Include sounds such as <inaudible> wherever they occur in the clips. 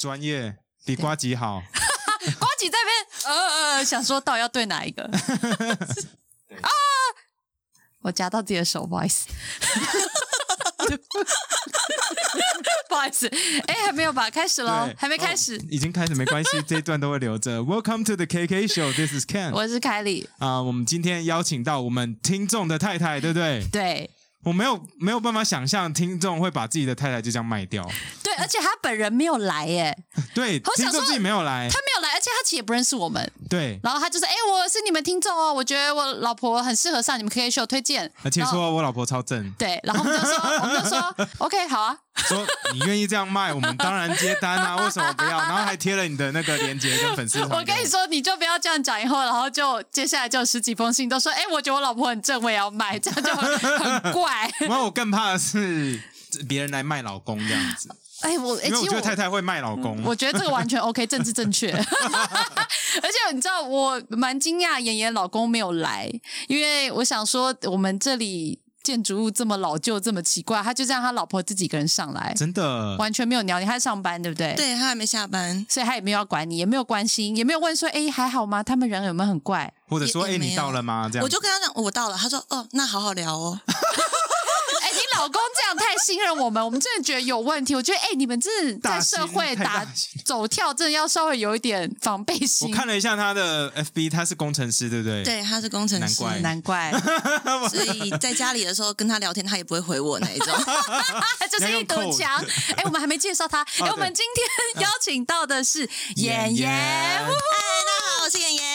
专业，比瓜吉好。<laughs> 瓜吉在那边，呃呃，想说到底要对哪一个 <laughs> 啊？我夹到自己的手，不好意思，<laughs> 不好意思，哎，还没有吧？开始喽对，还没开始。哦已经开始，没关系，这一段都会留着。Welcome to the KK Show，This is Ken。我是凯里，啊、我们今天邀请到我们听众的太太，对不对？对我没有没有办法想象听众会把自己的太太就这样卖掉。<laughs> 对，而且他本人没有来耶，<laughs> 对，好想说听众自己没有来他。没有来，而且他其实也不认识我们。对，然后他就说：“哎、我是你们听众哦，我觉得我老婆很适合上你们 KK 秀，推荐。”而且说我老婆超正，对，然后我们就说，我们就说 <laughs> OK，好啊，说你愿意这样卖，我们当然接单啊，为什么不要？然后还贴了你的那个链接跟粉丝团。我跟你，说，你就不要这样讲，以后然后就接下来就有十几封信都说，哎，我觉得我老婆很正，我也要卖，这样就很很怪。<laughs> 然后我更怕的是别人来卖老公这样子，<laughs> 哎，我哎，因为我其实觉得太太会卖老公。我觉得这个完全 OK，政治正确。<laughs> 而且你知道，我蛮惊讶，妍妍老公没有来，因为我想说，我们这里建筑物这么老旧，这么奇怪，他就让他老婆自己一个人上来，真的，完全没有鸟你，他在上班，对不对？。对他还没下班，所以他也没有要管你，也没有关心，也没有问说，哎，还好吗？他们人有没有很怪？或者说，哎，你到了吗？这样我就跟他讲我到了，他说哦，那好好聊哦。老公这样太信任我们，我们真的觉得有问题。我觉得，哎，你们真的在社会打走跳，真的要稍微有一点防备心我心。看了一下他的 FB，他是工程师，对不对？。对，他是工程师，难怪难怪，<laughs> 所以在家里的时候跟他聊天，他也不会回我那一种。他 <laughs> <laughs> 就是一堵墙。哎，我们还没介绍他。哎，对我们今天邀请到的是妍妍妍妍。嗨，大家好，我是妍，妍。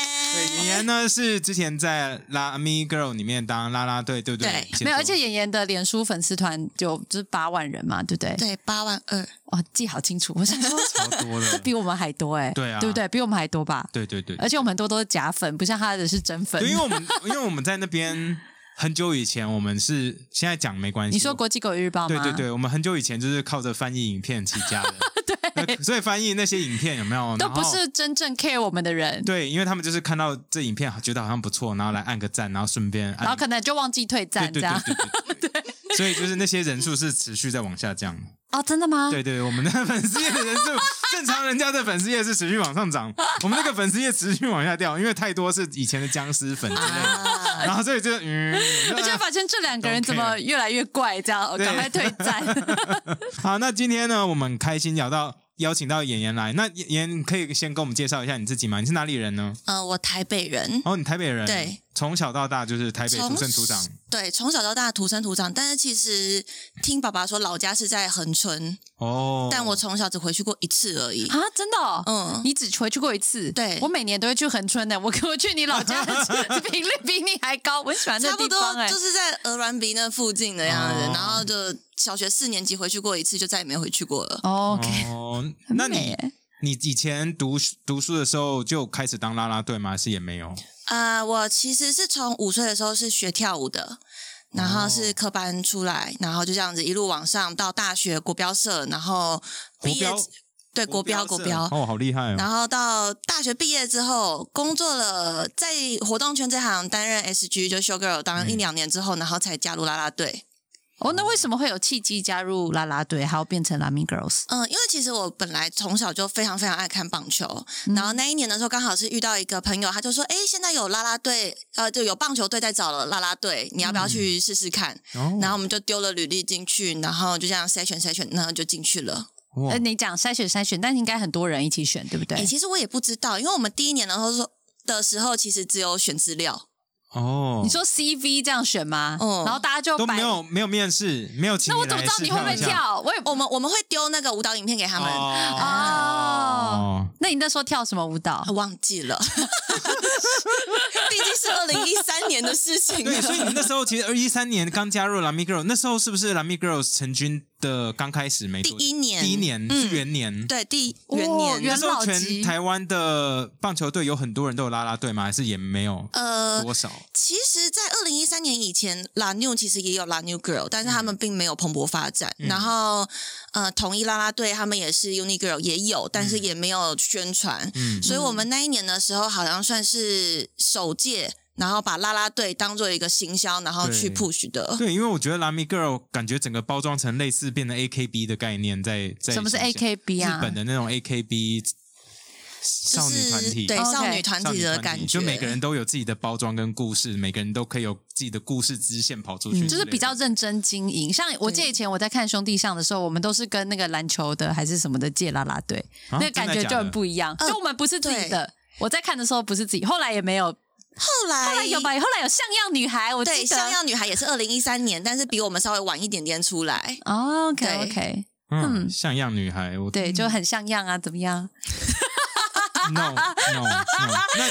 呢是之前在拉咪 girl 里面当啦啦队，对不对？对没有，而且妍妍的脸书粉丝团就就是八万人嘛，对不对？对，八万二，哇，记好清楚。我想说，<laughs> 超多这的，比我们还多哎，对啊对不对？比我们还多吧？对对对，而且我们很多都是假粉，不像他的是真粉对，。因为我们因为我们在那边很久以前，我们是现在讲没关系。你说国际狗日报吗？对对对，我们很久以前就是靠着翻译影片起家的，<laughs> 对，<laughs> 所以翻译那些影片有没有都不。是真正 care 我们的人，对，因为他们就是看到这影片觉得好像不错，然后来按个赞，然后顺便按，然后可能就忘记退赞这样。对对对对，<laughs> <laughs> 所以就是那些人数是持续在往下降。哦，真的吗？对对，我们的粉丝页的人数，正常人家的粉丝页是持续往上涨，<laughs> 我们那个粉丝页持续往下掉，因为太多是以前的僵尸粉之类的，啊，然后所以就嗯，而且发现这两个人怎么越来越怪，这样对赶快退战。<laughs> 好，那今天呢，我们开心聊到邀请到演员来，那演员可以先跟我们介绍一下你自己吗？你是哪里人呢？呃，我台北人，哦，你台北人，对，从小到大就是台北从土生土长。对，从小到大土生土长，但是其实听爸爸说老家是在恒春，哦，但我从小只回去过一次而已。啊，真的、哦？嗯你只回去过一次？对我每年都会去恒春的。我 <laughs> 我去你老家的频率比你还高，我很喜欢这差不多地方哎、就是在鹅銮鼻那附近的样子，哦然后就小学四年级回去过一次，就再也没回去过了。哦 OK，、哦，那你你以前读读书的时候就开始当啦啦队吗？还是也没有？啊、我其实是从五岁的时候是学跳舞的，然后哦是科班出来，然后就这样子一路往上到大学国标社，然后毕业对国标国标。哦，好厉害哦！然后到大学毕业之后，工作了在活动圈这行担任 SG 就 show girl 当了一两年之后，然后才加入啦啦队。哦，那为什么会有契机加入啦啦队，还要变成 Lamy Girls？嗯，因为其实我本来从小就非常非常爱看棒球，嗯然后那一年的时候刚好是遇到一个朋友，他就说：“哎，现在有啦啦队，呃，就有棒球队在找了啦啦队，你要不要去试试看？”哦然后我们就丢了履历进去，然后就这样筛选筛选，然后就进去了。哇呃，你讲筛选筛选，但应该很多人一起选，对不对？哎，其实我也不知道，因为我们第一年的时候说的时候，其实只有选资料，哦，你说 CV 这样选吗？嗯然后大家就都没有没有面试，没有请那我怎么知道你会不会跳？我也我们我们会丢那个舞蹈影片给他们，哦哦。那你那时候跳什么舞蹈啊？<laughs> 忘记了，毕竟是二零一三年的事情。对，所以你那时候其实二一三年刚加入 Lamy Girl，那时候是不是 Lamy Girls 成军的刚开始没第一年第一年嗯是元年。对第元哦年，元那时候老级全台湾的棒球队有很多人都有啦啦队吗？还是也没有呃，多少？其实，在二零一三年以前，La New 其实也有 La New Girl，但是他们并没有蓬勃发展。然后，呃，统一啦啦队他们也是 Uni Girl 也有，但是也没有宣传。嗯所以我们那一年的时候，好像算是首届然后把啦啦队当做一个行销，然后去 push 的。对，因为我觉得 Lamy Girl 感觉整个包装成类似变成 AKB 的概念在，在什么是 AKB 啊？日本的那种 AKB 少女团体，对少女团少体女团体，的感觉，就每个人都有自己的包装跟故事，每个人都可以有自己的故事支线跑出去就是比较认真经营。像我记得以前我在看兄弟像的时候，我们都是跟那个篮球的还是什么的借啦啦队，啊那个感觉就很不一样。呃就我们不是自己的，我在看的时候不是自己，后来也没有，后来后来有吧？后来有像样女孩，我对，记得。像样女孩也是二零一三年，但是比我们稍微晚一点点出来。哦 OK 对 OK，嗯，像样女孩，我对，就很像样啊，怎么样？no no no，那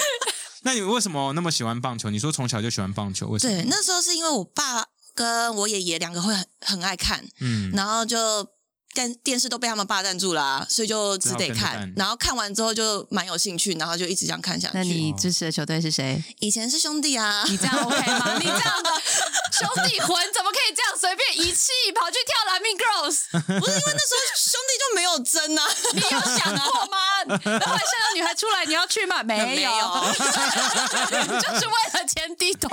那你为什么那么喜欢棒球？你说从小就喜欢棒球，为什么？对，那时候是因为我爸跟我爷爷两个会很很爱看，嗯，然后就电电视都被他们霸占住啦、所以就只得看看。然后看完之后就蛮有兴趣，然后就一直这样看下去。那你支持的球队是谁？以前是兄弟啊，你这样 OK 吗？你这样的 <laughs> 兄弟魂怎么可以这样随便遗弃跑去跳蓝命 Girls？<laughs> 不是因为那时候兄弟就没有争啊，你有想过吗？然后像个女孩出来，你要去吗？没有，没有 <laughs> 就是为了钱低头。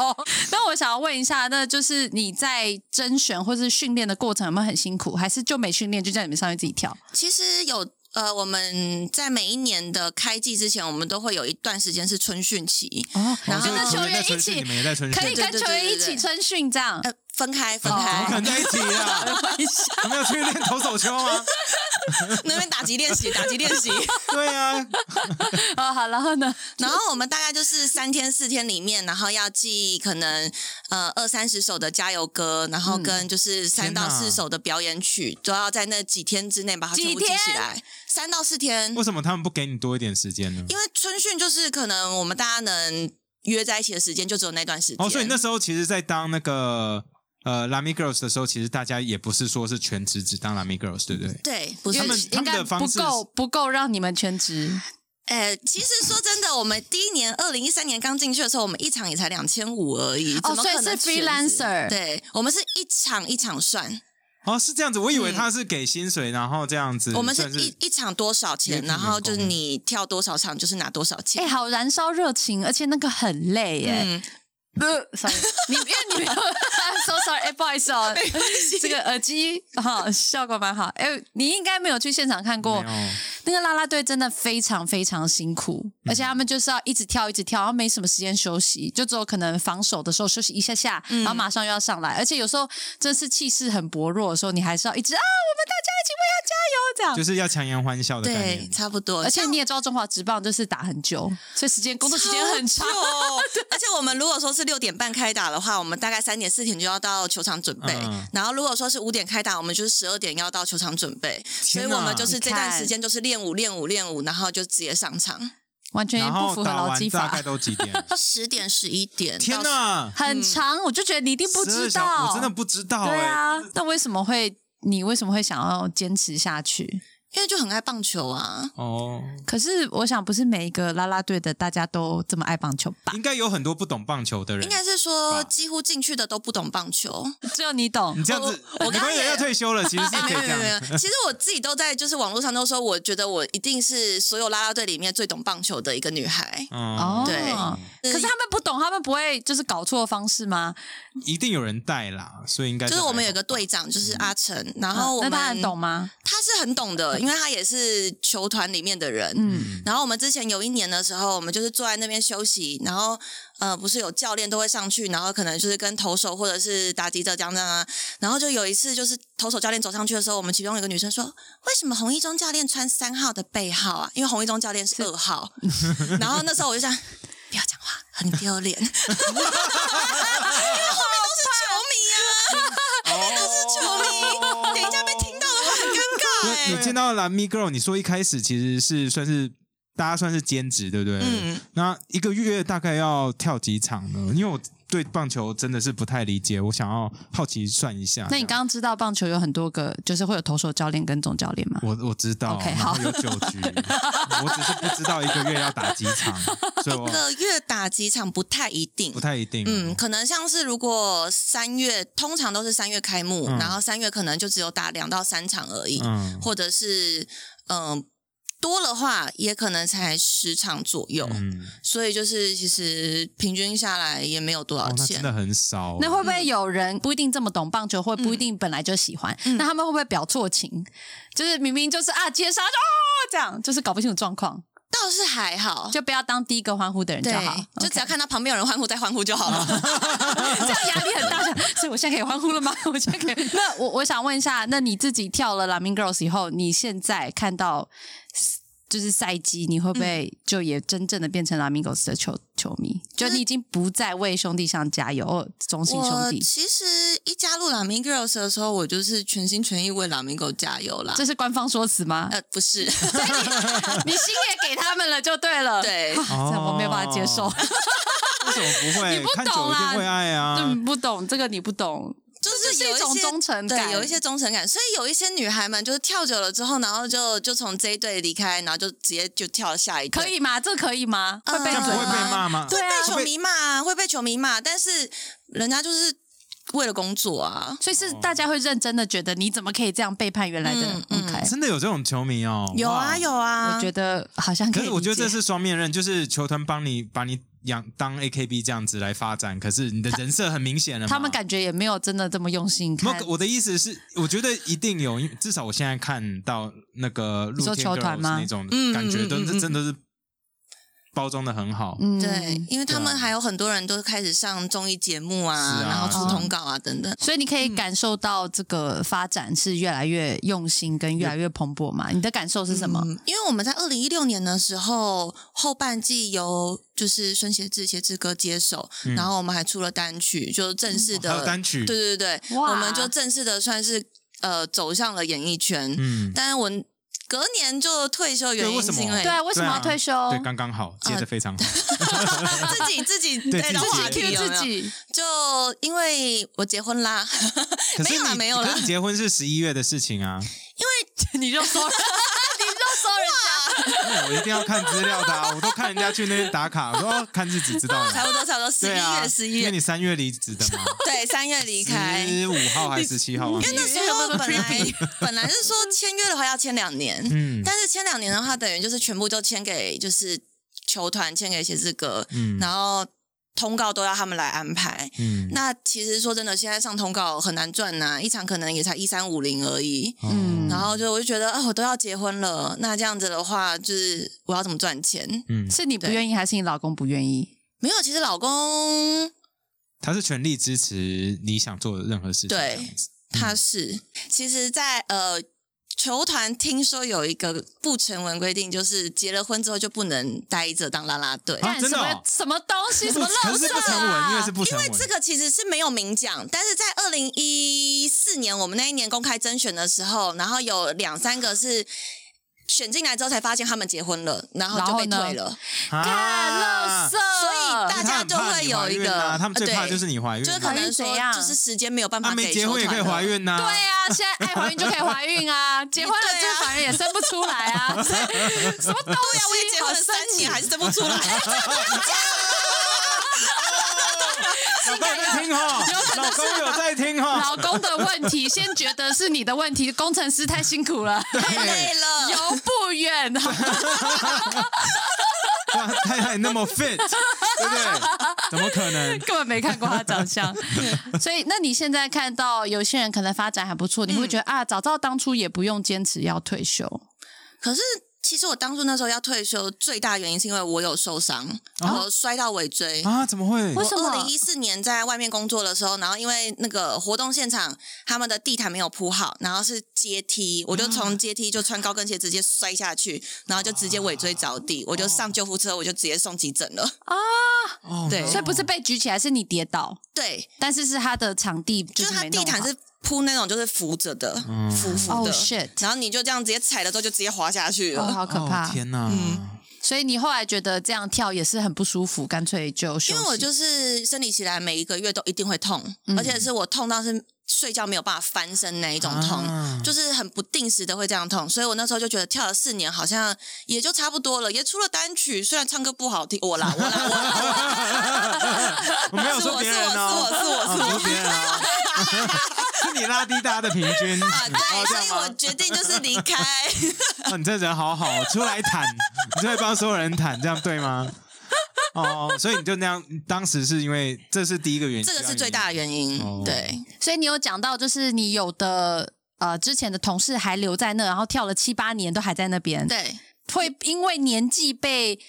那我想要问一下，那就是你在甄选或是训练的过程有没有很辛苦，还是就没训练就叫你们上去自己跳？其实有呃，我们在每一年的开季之前，我们都会有一段时间是春训期，哦，然后跟着球员一你起们也在春训，可以跟球员一起春训这样。呃，分开分怎么可开，能在一起啊？<laughs> 有没有去练投手球吗？<laughs> 那边打击练习，打击练习。<laughs> 对啊，<laughs> 哦，好，然后呢？然后我们大概就是三天四天里面，然后要记可能呃二三十首的加油歌，然后跟就是三到四首的表演曲，都要在那几天之内把它全部记起来。三到四天，为什么他们不给你多一点时间呢？因为春训就是可能我们大家能约在一起的时间就只有那段时间。哦，所以那时候其实，在当那个呃 Lamy Girls 的时候，其实大家也不是说是全职只当 Lamy Girls，对不对？对，不是他们他们应该的方式不够不够让你们全职。呃，其实说真的，我们第一年二零一三年刚进去的时候，我们一场也才两千五而已，哦所以是 freelancer 对，我们是一场一场算，哦，是这样子，我以为他是给薪水，然后这样子。嗯我们是算一一场多少钱，然后就是你跳多少场就是拿多少钱。哎、好燃烧热情，而且那个很累耶。嗯，呃，sorry，你因为你没有，<laughs> so sorry，哎、不好意思哦，这个耳机哈效果蛮好。哎、你应该没有去现场看过那个啦啦队，真的非常非常辛苦，而且他们就是要一直跳一直跳，然后没什么时间休息，就只有可能防守的时候休息一下下，然后马上又要上来，而且有时候真是气势很薄弱的时候，你还是要一直啊，我们大家油这样。就是要强颜欢笑的概对，念。差不多。而且你也知道，中华职棒就是打很久，所以时间工作时间很久而且我们如果说是六点半开打的话，我们大概三点四点就要到球场准备。嗯然后如果说是五点开打，我们就是十二点要到球场准备。所以哪我们就是这段时间就是练舞、练舞、练舞，然后就直接上场。完全然不符合劳基法大概，都几点？<laughs> 十点、十一点。天到哪，很长，我就觉得你一定不12知小道，我真的不知道哎。对啊，那为什么会你为什么会想要坚持下去？因为就很爱棒球啊。哦，可是我想，不是每一个啦啦队的大家都这么爱棒球吧？应该有很多不懂棒球的人。应该是说几乎进去的都不懂棒球。<laughs> 只有你懂你。这样子，我我刚刚也要退休了，其实 <laughs> 其实我自己都在就是网络上都说，我觉得我一定是所有啦啦队里面最懂棒球的一个女孩。哦，对可是他们不懂，他们不会就是搞错方式吗？一定有人带啦，所以应该就是我们有个队长，就是阿成，然后我们他很懂吗？他是很懂的，因为他也是球团里面的人。嗯，然后我们之前有一年的时候，我们就是坐在那边休息，然后呃，不是有教练都会上去，然后可能就是跟投手或者是打击者这样这样啊。然后就有一次，就是投手教练走上去的时候，我们其中有一个女生说：“为什么洪一中教练穿三号的背号啊？因为洪一中教练是二号。<laughs> ”然后那时候我就想。不要讲话，很丢脸，<laughs> 你见到蓝咪 girl，你说一开始其实是算是大家算是兼职，对不对？嗯。那一个月大概要跳几场呢？因为我对棒球真的是不太理解，我想要好奇算一下。那你刚刚知道棒球有很多个，就是会有投手教练跟总教练吗？我我知道 OK，然后好有九局，我只是不知道一个月要打几场，所以我一个月打几场不太一定不。太一定。嗯，可能像是如果三月，通常都是三月开幕，嗯然后三月可能就只有打两到三场而已，嗯或者是嗯、多的话也可能才十场左右，嗯，所以就是其实平均下来也没有多少钱。真的很少。那会不会有人不一定这么懂棒球，或不一定本来就喜欢？那他们会不会表错情？就是明明就是啊接杀就哦这样，就是搞不清楚状况，倒是还好，就不要当第一个欢呼的人就好。，就只要看到旁边有人欢呼再欢呼就好了。<laughs> <laughs> 这样压力很大，所以我现在可以欢呼了吗？<laughs> 我现在可以。那我我想问一下，那你自己跳了《Lamin Girls》以后，你现在看到就是赛季，你会不会就也真正的变成 Lamin Girls 的球球迷？就你已经不再为兄弟上加油，哦中心兄弟，其实一加入拉明 Girls 的时候，我就是全心全意为拉明狗加油啦。这是官方说辞吗？呃，不是，<laughs> 你心也给他们了，就对了。<laughs> 对啊这我没有办法接受。为什么不会？<laughs> 你不懂啊会爱啊。嗯，不懂这个你不懂，就是有一种忠诚感对，有一些忠诚感。所以有一些女孩们就是跳久了之后，然后就就从这一队离开，然后就直接就跳了下一队。可以吗？这可以吗？会被会被？骂吗？对啊被球迷骂，会被球迷骂，但是人家就是为了工作啊。所以是大家会认真的觉得你怎么可以这样背叛原来的嗯嗯 OK？真的有这种球迷哦？有啊哇有啊，我觉得好像可以。可是我觉得这是双面刃，就是球团帮你把你养当 AKB 这样子来发展，可是你的人设很明显了嘛。他们感觉也没有真的这么用心看没有，我的意思是，我觉得一定有，因至少我现在看到那个你说露天球团 girls 吗那种嗯感觉，都是嗯嗯嗯真的是包装的很好。嗯对，因为他们还有很多人都开始上综艺节目啊，啊然后出通告啊等等。所以你可以感受到这个发展是越来越用心跟越来越蓬勃嘛？你的感受是什么？嗯因为我们在二零一六年的时候，后半季由就是孙协志、协志哥接手，然后我们还出了单曲，就正式的、单曲对对对对，我们就正式的算是呃走向了演艺圈。嗯，但是我隔年就退休，原对为什么？因是因为对啊，为什么要退休？对，刚刚好，接的非常好。<laughs> 自己自己 <laughs> 对自己 Q 自己，就因为我结婚啦，<laughs> 没有啦没有啦。可是你结婚是十一月的事情啊，因为你就说，你就说 <laughs> 我一定要看资料的啊，我都看人家去那边打卡，我说哦看日子知道差了。不 <laughs> 多差不多十一月十一月因为你三月离职的嘛，<laughs> 对三月离开。十五号还是十七号啊？因为那时候本来本来是说签约的话要签两年，嗯但是签两年的话，等于就是全部都签给就是球团，签给写字哥，嗯然后通告都要他们来安排。嗯那其实说真的，现在上通告很难赚呐、一场可能也才一三五零而已。嗯然后就我就觉得啊，我都要结婚了，那这样子的话，就是我要怎么赚钱？嗯，是你不愿意，还是你老公不愿意？没有，其实老公他是全力支持你想做的任何事情。对他是，其实在，呃球团听说有一个不成文规定，就是结了婚之后就不能待着当啦啦队。啊真的哦干什么什么东西？什么可垃圾是不成文，因为啊是？不成文。这个其实是没有明讲，但是在二零一四年我们那一年公开甄选的时候，然后有两三个是选进来之后才发现他们结婚了，然后就被退了，干啊垃圾，所以大家就会有一个，他们最怕就是你怀孕啊，就是可能说就是时间没有办法给没结婚也可以怀。孕呐。对啊，现在爱怀孕就可以怀孕啊，<laughs> 结婚了就反而也生不出来啊，<laughs> 什么东西？对啊，我也结婚了三年还是生不出来。<laughs> 老公有在听哈，<laughs> 老公有在听哈。老公的问题，先觉得是你的问题，工程师太辛苦了，<laughs> 太累了，游不远。哇，太太那么 fit，对不对？怎么可能？<laughs> 根本没看过他长相，所以那你现在看到有些人可能发展还不错，你会觉得、啊，早知道当初也不用坚持要退休。可是其实我当初那时候要退休，最大原因是因为我有受伤，我摔到尾椎。啊？怎么会？为什么二零一四年在外面工作的时候，然后因为那个活动现场他们的地毯没有铺好，然后是阶梯，我就从阶梯就穿高跟鞋直接摔下去，然后就直接尾椎着地，我就上救护车，我就直接送急诊了。啊对所以不是被举起来，是你跌倒，对，但是是他的场地就就是是它没弄好地毯是铺那种就是扶着的，扶扶哦的 shit 然后你就这样直接踩了之后就直接滑下去了。哦，好可怕。哦天哪！嗯所以你后来觉得这样跳也是很不舒服，干脆就休息。因为我就是生理起来，每一个月都一定会痛，嗯而且是我痛到是睡觉没有办法翻身那一种痛，啊就是很不定时的会这样痛，所以我那时候就觉得跳了四年好像也就差不多了，也出了单曲，虽然唱歌不好听，我啦我啦我啦，<laughs> 我没有说别人哦，是我是我是我是我是别人啊。<laughs> 是你你拉低大家的平均啊，对，所以我？决定就是离开。哦，你这人好好，出来谈，你就会帮所有人谈，这样对吗？<laughs> 哦，所以你就那样，当时是因为这是第一个原因，这个是最大的原因。哦对，所以你有讲到，就是你有的呃之前的同事还留在那，然后跳了七八年都还在那边，对，会因为年纪被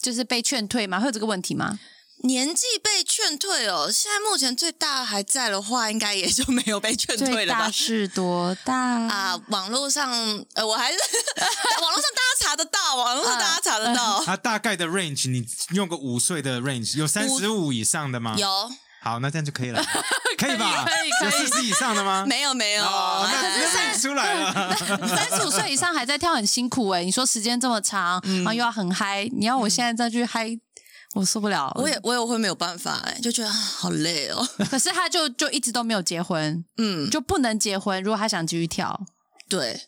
就是被劝退吗？会有这个问题吗？年纪被劝退哦，现在目前最大还在的话，应该也就没有被劝退最了吧大？是多大啊，网络上呃，我还是 <laughs> 网络上大家查得到，网络上大家查得到。他大概的 range，你用个五岁的 range，有三十五以上的吗？。有好，那这样就可以了，<laughs> 可以吧？可以可以有四十以上的吗？没有没有？哦，那是出来了。<laughs> 三十五岁以上还在跳很辛苦哎、你说时间这么长，嗯然后又要很嗨，你要我现在再去嗨，我受不了。我也我也会没有办法哎，就觉得啊好累哦。<laughs> 可是他就就一直都没有结婚，嗯，就不能结婚。如果他想继续跳，对。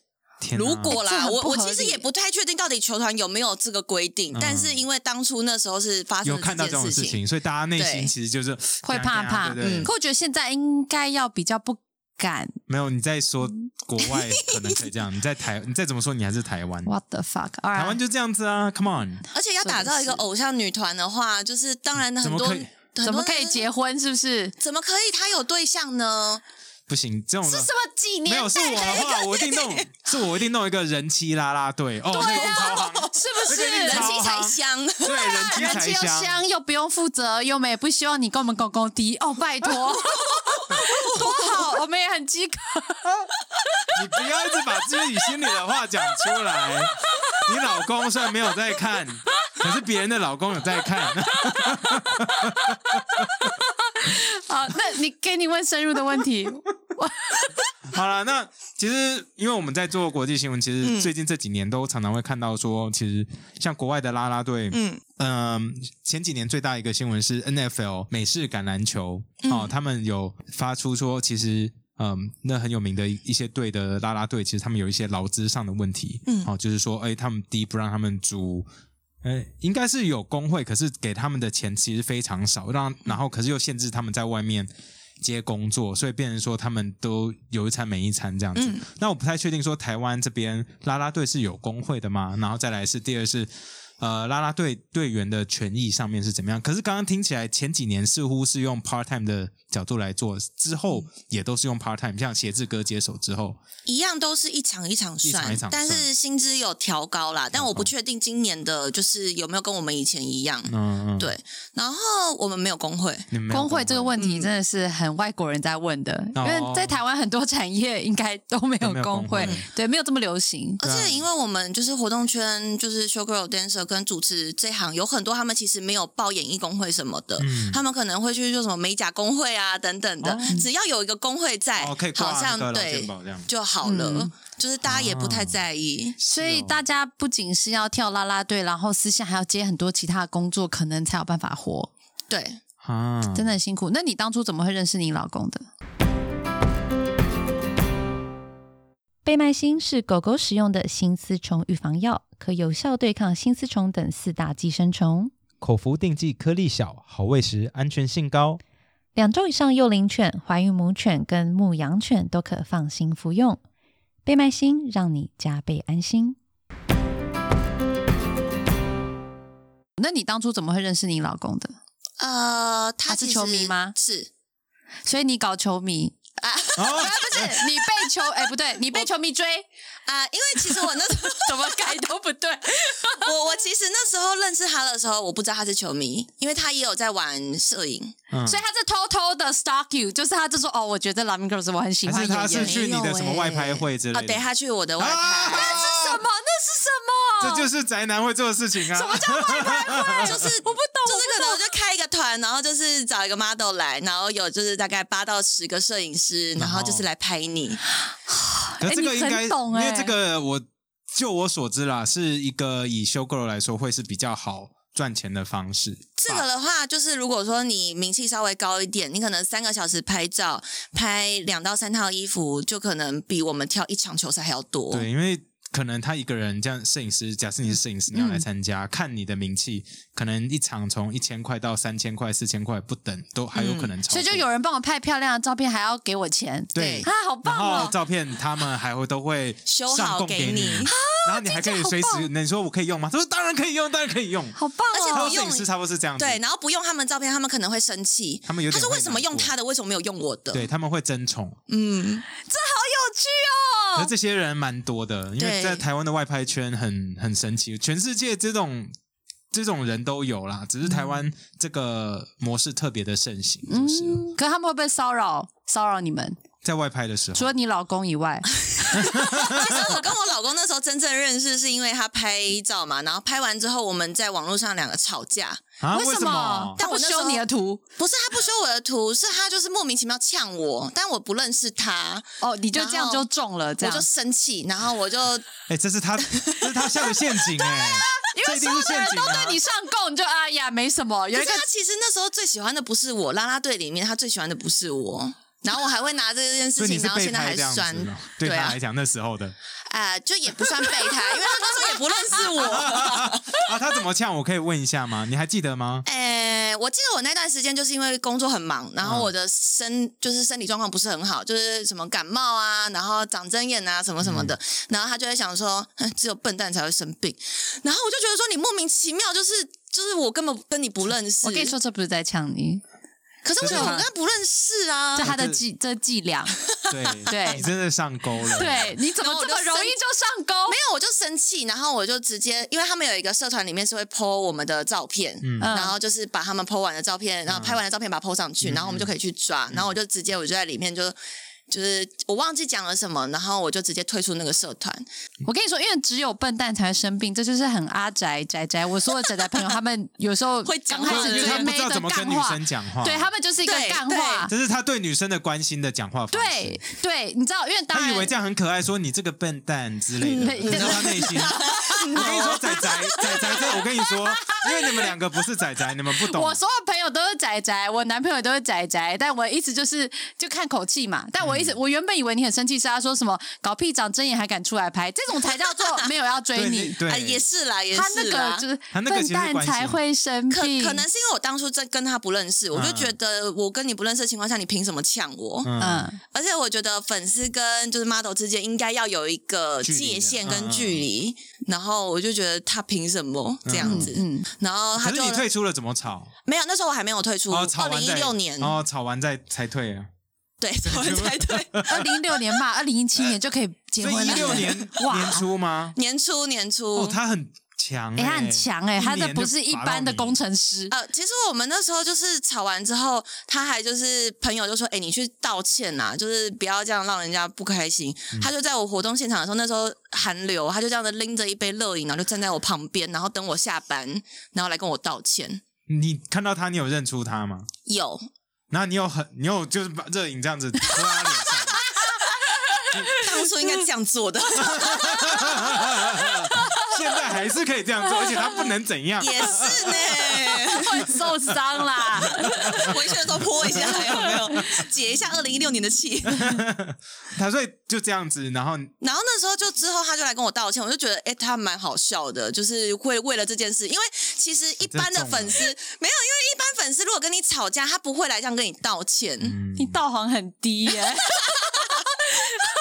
如果啦，我我其实也不太确定到底球团有没有这个规定，嗯但是因为当初那时候是发生了有看到这件事种事情，所以大家内心其实就是会怕怕。嗯可我觉得现在应该要比较不敢。没有你在说嗯国外可能可以这样，你在台你再怎么说你还是台湾，What the fuck？台湾就这样子啊，Come on，而且要打造一个偶像女团的话，就是当然很多怎么可以很多怎么可以人结婚？是不是？怎么可以？他有对象呢？不行，这种是什么几年没有是我的话，我一定弄，是我一定弄一个人妻啦啦队哦，<laughs> 那个一定超行，是不是？人妻才香。对，人 <laughs> 妻人气又才香。又不用负责，又没不希望你跟我们狗狗低哦，拜托，多好，我们也很饥渴。<laughs> 你不要一直把自己心里的话讲出来。你老公虽然没有在看，可是别人的老公有在看。<laughs> 好，那你给你问深入的问题，<laughs> 好了，那其实因为我们在做国际新闻，其实最近这几年都常常会看到说，其实像国外的啦啦队，嗯。嗯，前几年最大一个新闻是 NFL 美式橄榄球，哦，他们有发出说，其实。嗯，那很有名的一些队的拉拉队，其实他们有一些劳资上的问题，嗯。哦，就是说，哎，他们第一不让他们组，哎，应该是有工会，可是给他们的钱其实非常少，让然后可是又限制他们在外面接工作，所以变成说他们都有一餐没一餐这样子。嗯那我不太确定说台湾这边啦啦队是有工会的吗？然后再来是第二是。呃，啦啦队队员的权益上面是怎么样？可是刚刚听起来，前几年似乎是用 part time 的角度来做，之后也都是用 part time，像鞋子哥接手之后，一样都是一场一场算，一场一场但是薪资有调高啦。但我不确定今年的就是有没有跟我们以前一样。嗯嗯，，对，然后我们没有工会，工会这个问嗯题真的是很外国人在问的，因哦为在台湾很多产业应该都没有工会工会，对，没有这么流行。而且因为我们就是活动圈，就是 show girl 跟主持这行有很多，他们其实没有报演艺工会什么的，嗯他们可能会去做什么美甲工会啊等等的，哦只要有一个工会在，好像对。就好了，嗯就是大家也不太哦在意。所以大家不仅是要跳啦啦队，然后私下还要接很多其他的工作，可能才有办法活，对，啊，真的很辛苦。那你当初怎么会认识你老公的？贝麦星是狗狗使用的新丝虫预防药，可有效对抗新丝虫等四大寄生虫。口服定剂颗粒小，好喂食，安全性高。两周以上幼龄犬、怀孕母犬跟牧羊犬都可放心服用。贝麦星让你加倍安心。那你当初怎么会认识你老公的？呃，他他是球迷吗是所以你搞球迷，哦，<laughs> 不是你被球，哎，不对，你被球迷追，啊、因为其实我那时候 <laughs> 怎么改都不对。<laughs> 我我其实那时候认识他的时候，我不知道他是球迷，因为他也有在玩摄影。嗯所以他是偷偷的 stalk you，就是他就说哦，我觉得 Laming Girls 我很喜欢。他是去你的什么外拍会之类啊，的？对，他去我的外拍。啊？那是什么？这就是宅男会做的事情啊！什么 <laughs> 就是我不懂，就是可能我就开一个团，然后就是找一个 model 来，然后有就是大概八到十个摄影师，然后就是来拍你。可是这个应该，懂哎因为这个我就我所知啦，是一个以修 girl 来说会是比较好赚钱的方式。这个的话，就是如果说你名气稍微高一点，你可能三个小时拍照，拍两到三套衣服，就可能比我们跳一场球赛还要多。对，因为可能他一个人这样，摄影师，假设你是摄影师，你要来参加，看你的名气，可能一场从一千块到三千块、四千块不等，都还有可能。所以就有人帮我拍漂亮的照片，还要给我钱。对啊，好棒然后哦！照片他们还会都会修好上供你给你，<laughs> 然后你还可以随时，你说我可以用吗？他说当然可以用，当然可以用。好棒哦！而且摄影师差不多是这样子，对，然后不用他们照片，他们可能会生气。他们有点说为什么用他的，为什么没有用我的？对，他们会争宠。嗯，这好有趣可是哦！这些人蛮多的，因为在台湾的外拍圈很很神奇，全世界这种这种人都有啦，只是台湾这个模式特别的盛行，就是嗯，可是他们会不会骚扰骚扰你们？在外拍的时候除。了你老公以外，<laughs> 其实我跟我老公那时候真正认识，是因为他拍照嘛，然后拍完之后，我们在网络上两个吵架。啊？为什么？他不但我修你的图不是他不修我的图，是他就是莫名其妙呛我，但我不认识他，哦，你就这样就中了，这样我就生气，然后我就哎，这是他，<laughs> 这是他下的陷阱哎，啊因为所有的人！都对你上供，你就哎呀没什么。有一个可是他其实那时候最喜欢的不是我，啦啦队里面他最喜欢的不是我，然后我还会拿这件事情，然后现在还酸吗，对他来，讲那时候的啊、就也不算备胎，因为他那时候也不认识我。<laughs> 啊，他怎么呛？我可以问一下吗？你还记得吗？诶、我记得我那段时间就是因为工作很忙，然后嗯我的身、就是身体状况不是很好，就是什么感冒啊，然后长针眼啊，什么什么嗯的。然后他就会想说，<laughs> 只有笨蛋才会生病。然后我就觉得说，你莫名其妙，就是就是我根本跟你不认识。我跟你说，，这不是在呛你，可是为什么我跟他不认识啊这？他的这伎这伎俩。<laughs> 对对你真的上钩了。对，你怎么这么容易就上钩？没有，我就生气，然后我就直接，因为他们有一个社团里面是会 po 我们的照片，嗯嗯然后就是把他们 po 完的照片，然后拍完的照片把它 po 上去，然后我们就可以去抓，然后我就直接我就在里面就就是我忘记讲了什么，然后我就直接退出那个社团。我跟你说，因为只有笨蛋才会生病，这就是很阿宅宅宅。我所有宅宅朋友，他们有时候 <laughs> 会讲他不知道怎么跟女，生讲话，对他们就是一个干话。这是他对女生的关心的讲话方式。对对，你知道，因为当然他以为这样很可爱，说你这个笨蛋之类的，<laughs> 你知道他内心，<laughs> 我跟你说，仔仔仔仔，这我跟你说，因为你们两个不是仔仔，你们不懂。我所有朋友都是仔仔，我男朋友都是仔仔，但我意思就是就看口气嘛。但我一直、嗯我原本以为你很生气，是他说什么搞屁长针眼还敢出来拍，这种才叫做没有要追你。<laughs> 对啊，也是啦，也他那是啦个就是他那个其实是笨蛋才会生可病，可能是因为我当初在跟他不认识，我就嗯觉得我跟你不认识的情况下，你凭什么呛我？嗯，嗯。而且我觉得粉丝跟就是 model 之间应该要有一个界限跟嗯距离，然后我就觉得他凭什么这样子？嗯，然后他可就是你退出了怎么吵？没有，那时候我还没有退出，哦，吵二零一六年，哦，吵完再才退啊。对，<laughs> 吵完才退，二零一六年嘛，二零一七年就可以结婚了。一六年哇年初吗？年初年初。哦，他很强，哎、他很强哎、一他这不是一般的工程师。呃，其实我们那时候就是吵完之后，他还就是朋友就说：“哎、你去道歉呐、就是不要这样让人家不开心。嗯他就在我活动现场的时候，那时候寒流，他就这样子拎着一杯热饮，然后就站在我旁边，然后等我下班，然后来跟我道歉。你看到他，你有认出他吗？有，然后你有很，你有就是把热饮这样子泼他脸上，<laughs> 当初应该这样做的，<laughs> 现在还是可以这样做，而且他不能怎样。也是呢。<laughs> 会受伤啦，回去的时候泼一下，有没有解一下二零一六年的气？<laughs> 他所以就这样子，然后然后那时候就之后他就来跟我道歉，我就觉得哎、诶他蛮好笑的，就是会为了这件事，因为其实一般的粉丝没有，因为一般粉丝如果跟你吵架，他不会来这样跟你道歉。嗯你道行很低耶、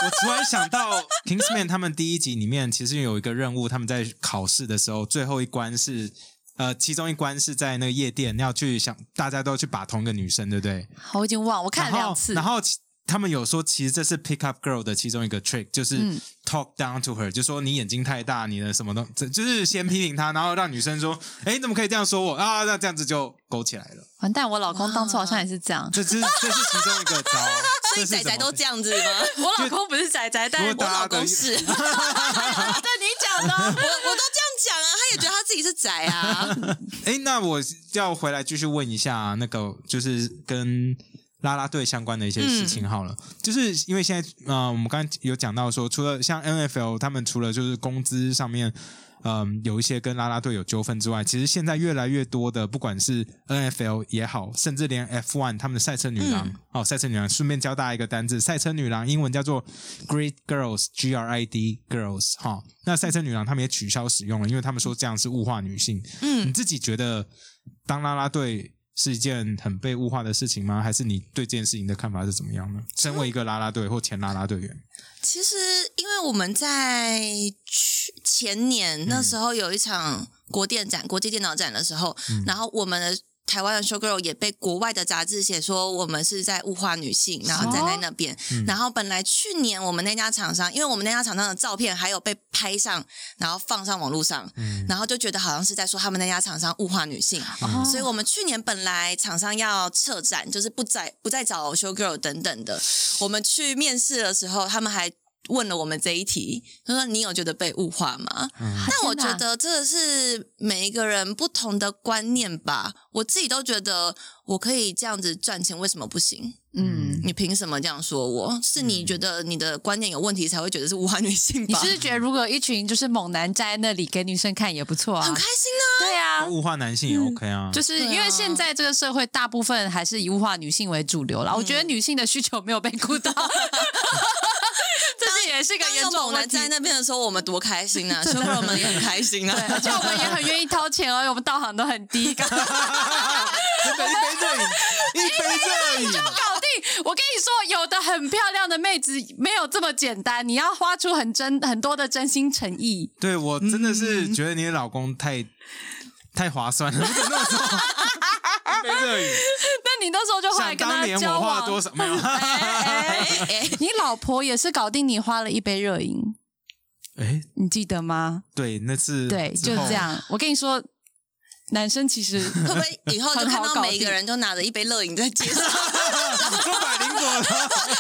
我突然想到《Kingsman》他们第一集里面其实有一个任务，他们在考试的时候，最后一关是呃，其中一关是在那个夜店要去想，大家都去把同一个女生，对不对？好我已经忘了，我看了两次。然后其他们有说，其实这是 pick up girl 的其中一个 trick，就是嗯 talk down to her，、就说你眼睛太大，你的什么东，这就是先批评她，然后让女生说，哎，你怎么可以这样说我啊？那这样子就勾起来了。完蛋，我老公当初好像也是这样。这是这是其中一个招，<laughs> 所以仔仔都这样子吗？我老公不是仔仔，但是我老公是，<laughs> 对你讲的。<laughs> 我我都这样讲啊，他也觉得他自己是仔啊。哎，那我要回来继续问一下那个，就是跟啦啦队相关的一些事情好了。就是因为现在呃，我们刚刚有讲到说，除了像 N F L，他们除了就是工资上面嗯有一些跟拉拉队有纠纷之外，其实现在越来越多的，不管是 N F L 也好，甚至连 F one 他们的赛车女郎，嗯哦，赛车女郎，顺便教大家一个单字，赛车女郎英文叫做 Great Girls，G R I D Girls，哈、那赛车女郎他们也取消使用了，因为他们说这样是物化女性。嗯你自己觉得当拉拉队是一件很被物化的事情吗？还是你对这件事情的看法是怎么样呢？身为一个啦啦队或前啦啦队员，其实，因为我们在去前年那时候有一场国电展、国际电脑展的时候，然后我们的台湾的 showgirl 也被国外的杂志写说我们是在物化女性，然后站在那边。然后本来去年我们那家厂商，因为我们那家厂商的照片还有被拍上，然后放上网络上，然后就觉得好像是在说他们那家厂商物化女性，哦所以我们去年本来厂商要撤展，就是不再不再找 showgirl 等等的。我们去面试的时候，他们还问了我们这一题，他说：“你有觉得被物化吗？”但我觉得这是每一个人不同的观念吧。我自己都觉得我可以这样子赚钱，为什么不行？嗯，你凭什么这样说我？是你觉得你的观念有问题才会觉得是物化女性吧？你是不是觉得如果一群就是猛男站在那里给女生看也不错啊很？开心啊、对啊，物化男性也 OK 啊。就是因为现在这个社会大部分还是以物化女性为主流了，我嗯觉得女性的需求没有被顾到，<laughs> 也是一个当严重的问题有猛男在。那边的时候，我们多开心啊！<laughs> 所以我们也很开心啊。而且我们也很愿意掏钱哦，我们道行都很低，<laughs> 一杯热饮，一杯热饮。定。我跟你说，有的很漂亮的妹子没有这么简单，你要花出很真很多的真心诚意。对我真的是觉得你的老公太太划算了，我怎么那么说？<laughs> <laughs> 那你那时候就后来想跟当年他交往我花了多，少？<laughs> 没有。哎哎，<laughs> 你老婆也是搞定你花了一杯热饮，哎，你记得吗？对，那次对，就是这。样。我跟你说，男生其实会不会以后就看到每一个人都拿着一杯热饮在街上？说百灵果了，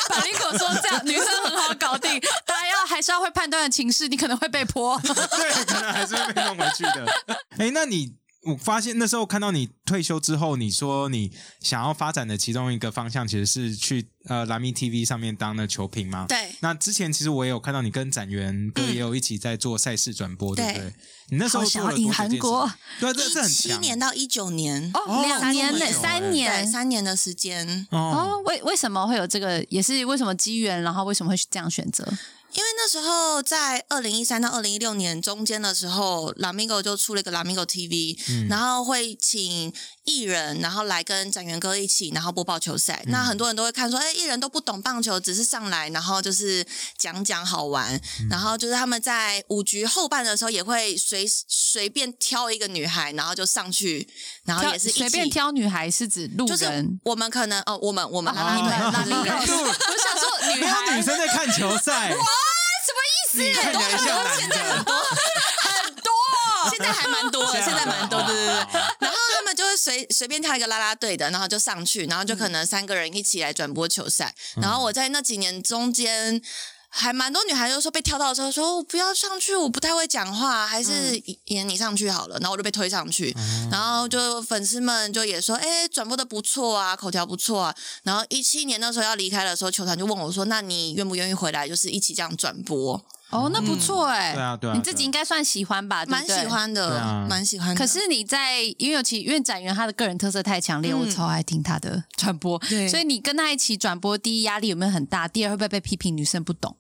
百灵果说这样女生很好搞定，大家要还是要会判断的情势，你可能会被泼。对，可能还是会被弄回去的。哎，那你我发现那时候看到你退休之后，你说你想要发展的其中一个方向其实是去呃蓝咪 TV 上面当那球评吗？。对，那之前其实我也有看到你跟展元哥也有一起在做赛事转播，对不对对？你那时候想要赢做了多久韩国对，这这很一七。年到一九年，哦，两年三年。三年的时间。哦，哦，为为什么会有这个？也是为什么机缘？然后为什么会这样选择？因为那时候在二零一三到二零一六年中间的时候，Lamigo 就出了一个 Lamigo TV，、然后会请艺人，然后来跟展元哥一起，然后播报球赛。那很多人都会看说，哎，艺人都不懂棒球，只是上来，然后就是讲讲好玩。然后就是他们在五局后半的时候，也会随随便挑一个女孩，然后就上去，然后也是一起随便。挑女孩是指路就是人。我们可能哦，我们我们哦啦啦队哦对对对哦我想说女孩女生在看球赛，<laughs> 哇什么意思？很多很多，现在很多。很多现在还蛮多的，<laughs> 现在蛮多，还蛮多对对对。随随便挑一个啦啦队的，然后就上去，然后就可能三个人一起来转播球赛。然后我在那几年中间。还蛮多女孩就说被挑到的时候说我不要上去，我不太会讲话，还是演你上去好了。然后我就被推上去，然后就粉丝们就也说，哎，转播的不错啊，口条不错啊。然后一七年那时候要离开的时候，球团就问我说，那你愿不愿意回来，就是一起这样转播？哦，那不错哎。对啊对啊你自己应该算喜欢吧？蛮喜。欢的，蛮喜欢的。可是你在，因为尤其因为展元他的个人特色太强烈，嗯我超爱听他的转播，对所以你跟他一起转播，第一压力有没有很大？第二会不会被批评女生不懂？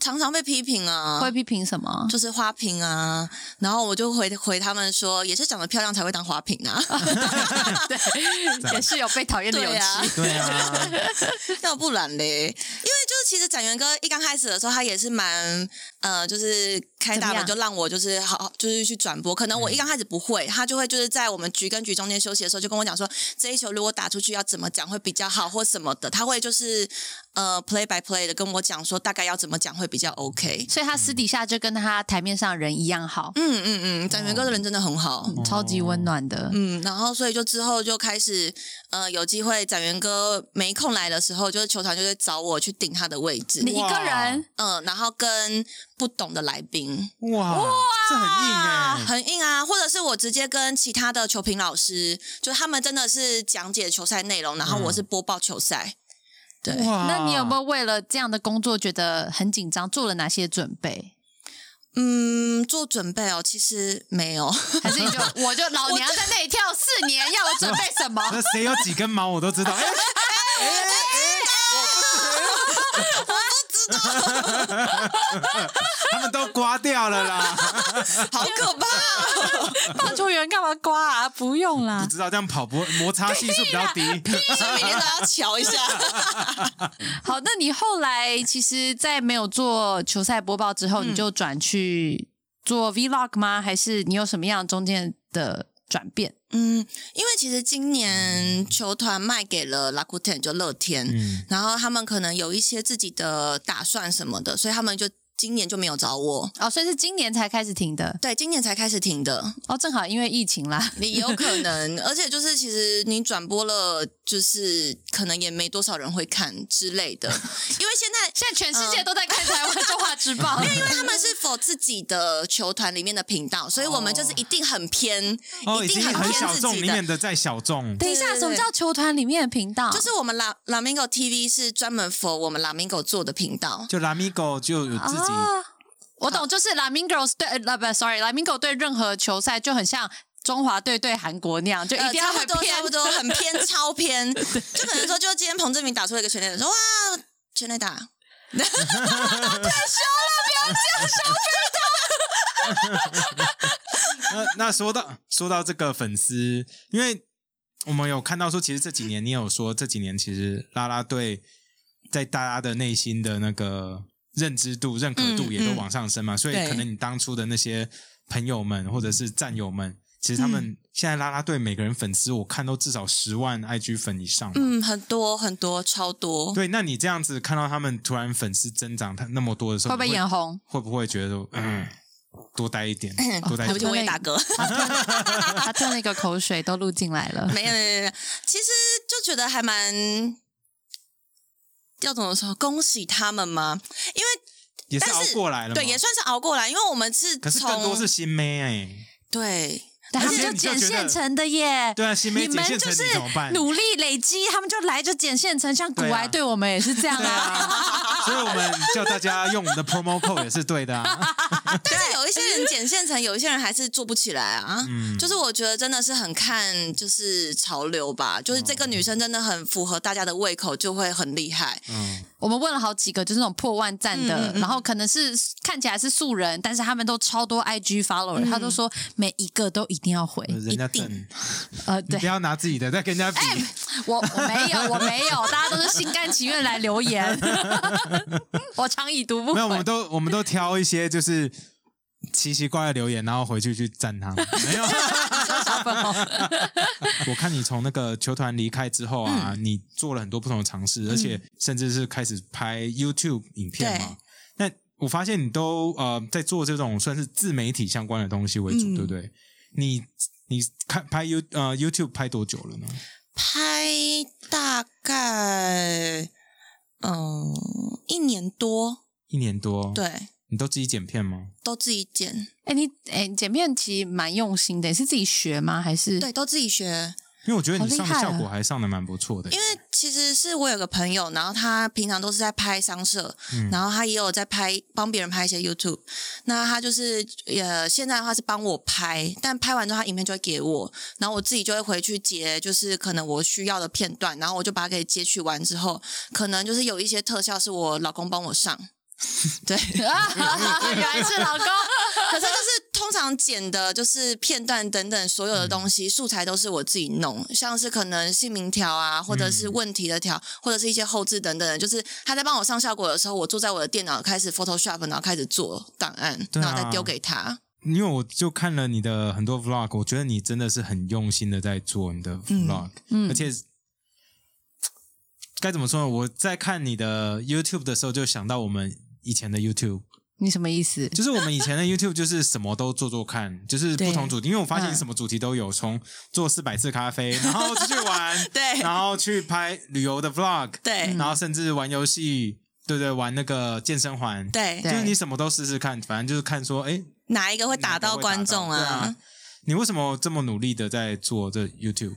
常常被批评啊，会批评什么？就是花瓶啊，然后我就回回他们说，也是长得漂亮才会当花瓶啊，<laughs> 对，也是有被讨厌的勇 <laughs> 对啊。气。<laughs> 对啊，要不然嘞，因为就是其实展元哥一刚开始的时候，他也是蛮呃，就是开大门就让我就是好好就是去转播，可能我一刚开始不会，他就会就是在我们局跟局中间休息的时候，就跟我讲说这一球如果打出去要怎么讲会比较好或什么的，他会就是呃 play by play 的跟我讲说大概要怎么讲会比较 OK。所以他私底下就跟他台面上人一样好，嗯嗯嗯，展元哥的人真的很好，超级温暖的。嗯，然后所以就之后就开始，呃，有机会展元哥没空来的时候，就是球团就会找我去顶他的位置。你，一个人嗯，然后跟不懂的来宾，哇，哇这很硬哎，很硬啊，或者是我直接跟其他的球评老师，就他们真的是讲解球赛内容，然后我是播报球赛，对，那你有没有为了这样的工作觉得很紧张？做了哪些准备？嗯，做准备哦，其实没有。还是你就 <laughs> 我就老娘在那里跳四年，<laughs> 要我准备什么？那谁有几根毛我都知道。哎哎 <laughs> 哎，<laughs> 他们都刮掉了啦，<laughs> 好可怕、哦！棒球员干嘛刮啊？不用啦不。知道这样跑步摩擦系数比较低。所以每天都要瞧一下。<laughs> 好，那你后来其实，在没有做球赛播报之后，你就转去做 vlog 吗？还是你有什么样中间的转变？嗯，因为其实今年球团卖给了 Lakuten 就乐天，嗯，然后他们可能有一些自己的打算什么的，所以他们就今年就没有找我。哦，所以是今年才开始停的。对，今年才开始停的，哦，正好因为疫情啦。<laughs> 你有可能，而且就是其实你转播了，就是可能也没多少人会看之类的，因为现在。<laughs> 现在全世界都在看台湾中华 <laughs> 之棒，因为因为他们是否自己的球团里面的频道，所以我们就是一定很偏，哦，一定很很小众，偏自己的里面。的在小众。等一下，什么叫球团里面的频道？就是我们拉拉明狗 TV 是专门 for 我们拉明狗做的频道，就 Lamigo 就有自己，啊，我懂，就是 Lamingos 对呃不，sorry，Lamingo 对任何球赛就很像中华队对韩国那样，就一定要呃、差很不多偏差不多 <laughs> 很偏超偏，就可能说，就今天彭志明打出了一个全垒打，说哇全垒打，<laughs> 那那说到说到这个粉丝，因为我们有看到说，其实这几年你有说这几年其实啦啦队在大家的内心的那个认知度、认可度嗯也都嗯往上升嘛，所以可能你当初的那些朋友们或者是战友们，其实他们现在拉拉队每个人粉丝我看都至少十万 IG 粉以上。嗯，很多很多超多，对，那你这样子看到他们突然粉丝增长他那么多的时候，会不会眼红？会不会觉得嗯多待一点，多待一点对不起，我也 <laughs> 打嗝。他吞了一个口水都录进来了。没有没有没有，其实就觉得还蛮要怎么说，恭喜他们吗？因为也是熬过来了。对也算是熬过来，因为我们是可是从更多是新妹哎、对他们就捡现成的耶。对啊，新妹你们捡现成就是你怎么办？努力累积，他们就来就捡现成，像古埃对我们也是这样啊。啊，<laughs> 所以我们叫大家用我们的 promo code 也是对的啊。<laughs> 但是有一些人捡现成，有一些人还是做不起来啊。<laughs> 嗯就是我觉得真的是很看就是潮流吧，就是这个女生真的很符合大家的胃口，就会很厉害。嗯，我们问了好几个，就是那种破万赞的，嗯嗯嗯然后可能是看起来是素人，但是他们都超多 IG follower，、他都说每一个都一定要回。人家一定等，呃，对不要拿自己的再跟人家比。我我没有，我没有，大家都是心甘情愿来留言，<laughs> 我常已读不没有，我们。都我们都挑一些就是奇奇怪怪的留言，然后回去去赞他们。没有，<laughs> <laughs> 我看你从那个球团离开之后啊，嗯你做了很多不同的尝试，而且甚至是开始拍 YouTube 影片嘛。那我发现你都呃在做这种算是自媒体相关的东西为主，嗯对不对？你你看拍 You 呃 YouTube 拍多久了呢？拍大概嗯一年多，一年多。，对，你都自己剪片吗？都自己剪，哎，你哎，你剪片其实蛮用心的，你是自己学吗？还是对，都自己学。因为我觉得你上的效果还上的蛮不错的。因为其实是我有个朋友，然后他平常都是在拍商社，嗯然后他也有在拍帮别人拍一些 YouTube。那他就是呃，现在的话是帮我拍，但拍完之后他影片就会给我，然后我自己就会回去截，就是可能我需要的片段，然后我就把它给截取完之后，可能就是有一些特效是我老公帮我上。<laughs> 对，啊，原来是老公。可是就是通常剪的就是片段等等所有的东西、素材都是我自己弄，像是可能姓名条啊，或者是问题的条，或者是一些后置等等的，就是他在帮我上效果的时候，我坐在我的电脑开始 Photoshop，然后开始做档案，啊然后再丢给他。因为我就看了你的很多 vlog，我觉得你真的是很用心的在做你的 vlog，、嗯而且该怎么说呢？我在看你的 YouTube 的时候，就想到我们以前的 YouTube，你什么意思？就是我们以前的 YouTube 就是什么都做做看，<laughs> 就是不同主题，因为我发现嗯。什么主题都有，从做四百次咖啡，<laughs> 然后出去玩，对。然后去拍旅游的 vlog，对。然后甚至玩游戏，对对，玩那个健身环，对，就是你什么都试试看，反正就是看说，哎，哪一个会打到观众对啊？你为什么这么努力的在做这 YouTube？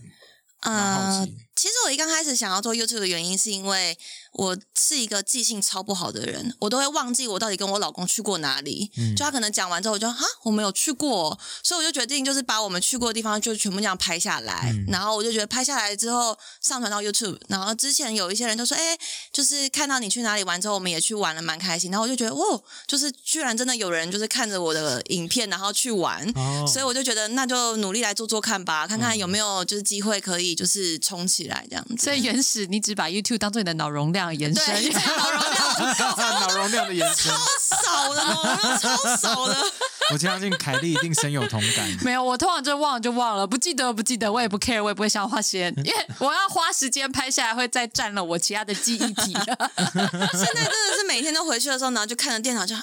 啊其实我一刚开始想要做 YouTube 的原因，是因为我是一个记性超不好的人，我都会忘记我到底跟我老公去过哪里。嗯就他可能讲完之后，我就哈，我没有去过，所以我就决定就是把我们去过的地方就全部这样拍下来。嗯然后我就觉得拍下来之后上传到 YouTube，然后之前有一些人就说，哎，就是看到你去哪里玩之后，我们也去玩了，蛮开心。然后我就觉得，哦，就是居然真的有人就是看着我的影片，然后去玩。哦，所以我就觉得，那就努力来做做看吧，看看有没有就是机会可以就是冲起来这样子。所以原始你只把 YouTube 当做你的脑容量延伸，对，脑容量脑容量的延伸，超少的，脑容量超少的。<laughs> 我相信凯莉一定深有同感。没有，我通常就忘了就忘了，不记得不记得，我也不 care，我也不会消化先，因为我要花时间拍下来，会再占了我其他的记忆体。<laughs> 现在真的是每天都回去的时候，然后就看着电脑就，唉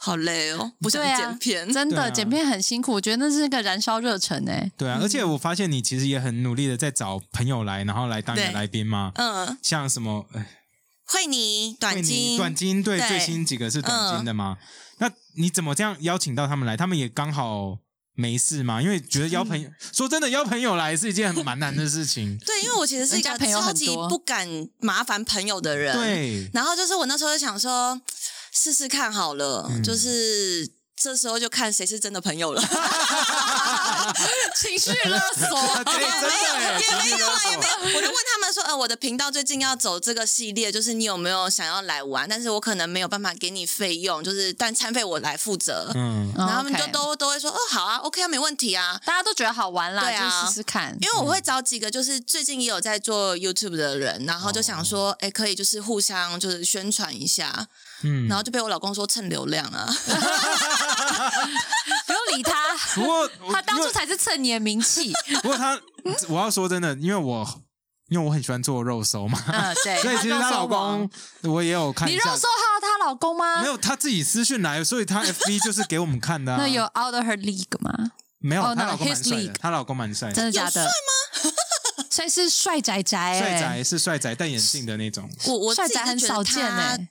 好累哦，不想对啊剪片。真的、啊剪片很辛苦，我觉得那是个燃烧热忱哎。对啊，而且我发现你其实也很努力的在找朋友来，然后来当你的来宾嘛。嗯，像什么呃惠妮、短金、短金，对，对最新几个是短金的吗？那你怎么这样邀请到他们来？他们也刚好没事嘛，因为觉得邀朋友，说真的，邀朋友来是一件很蛮难的事情。<laughs> 对，因为我其实是一个朋友超级很多不敢麻烦朋友的人。，对，然后就是我那时候就想说，试试看好了，嗯就是这时候就看谁是真的朋友了。<laughs> 情绪勒索，<laughs> 对，真的耶，也没有啦，也没有。我就问他们说，呃，我的频道最近要走这个系列，就是你有没有想要来玩？但是我可能没有办法给你费用，就是但餐费我来负责。嗯，然后他们就都都会说，哦，好啊，OK 啊，没问题啊。大家都觉得好玩啦，对啊就试试看。因为我会找几个就是最近也有在做 YouTube 的人，然后就想说，哎、可以就是互相就是宣传一下，嗯然后就被我老公说蹭流量啊。<laughs> 不用理他，不过他当初才是蹭你的名气。不过他，我要说真的，因为我因为我很喜欢做肉搜嘛，嗯，对。<laughs> 所以其实她老公我也有看你肉搜，还有她老公吗？没有他自己私讯来，所以他 FB 就是给我们看的、啊。<laughs> 那有 out of her league 吗？没有？她老公蛮帅的 league，她老公蛮帅的，真的假的？所以是帅仔仔、欸，帅仔是帅仔戴眼镜的那种。我我自己帅仔很少见哎、他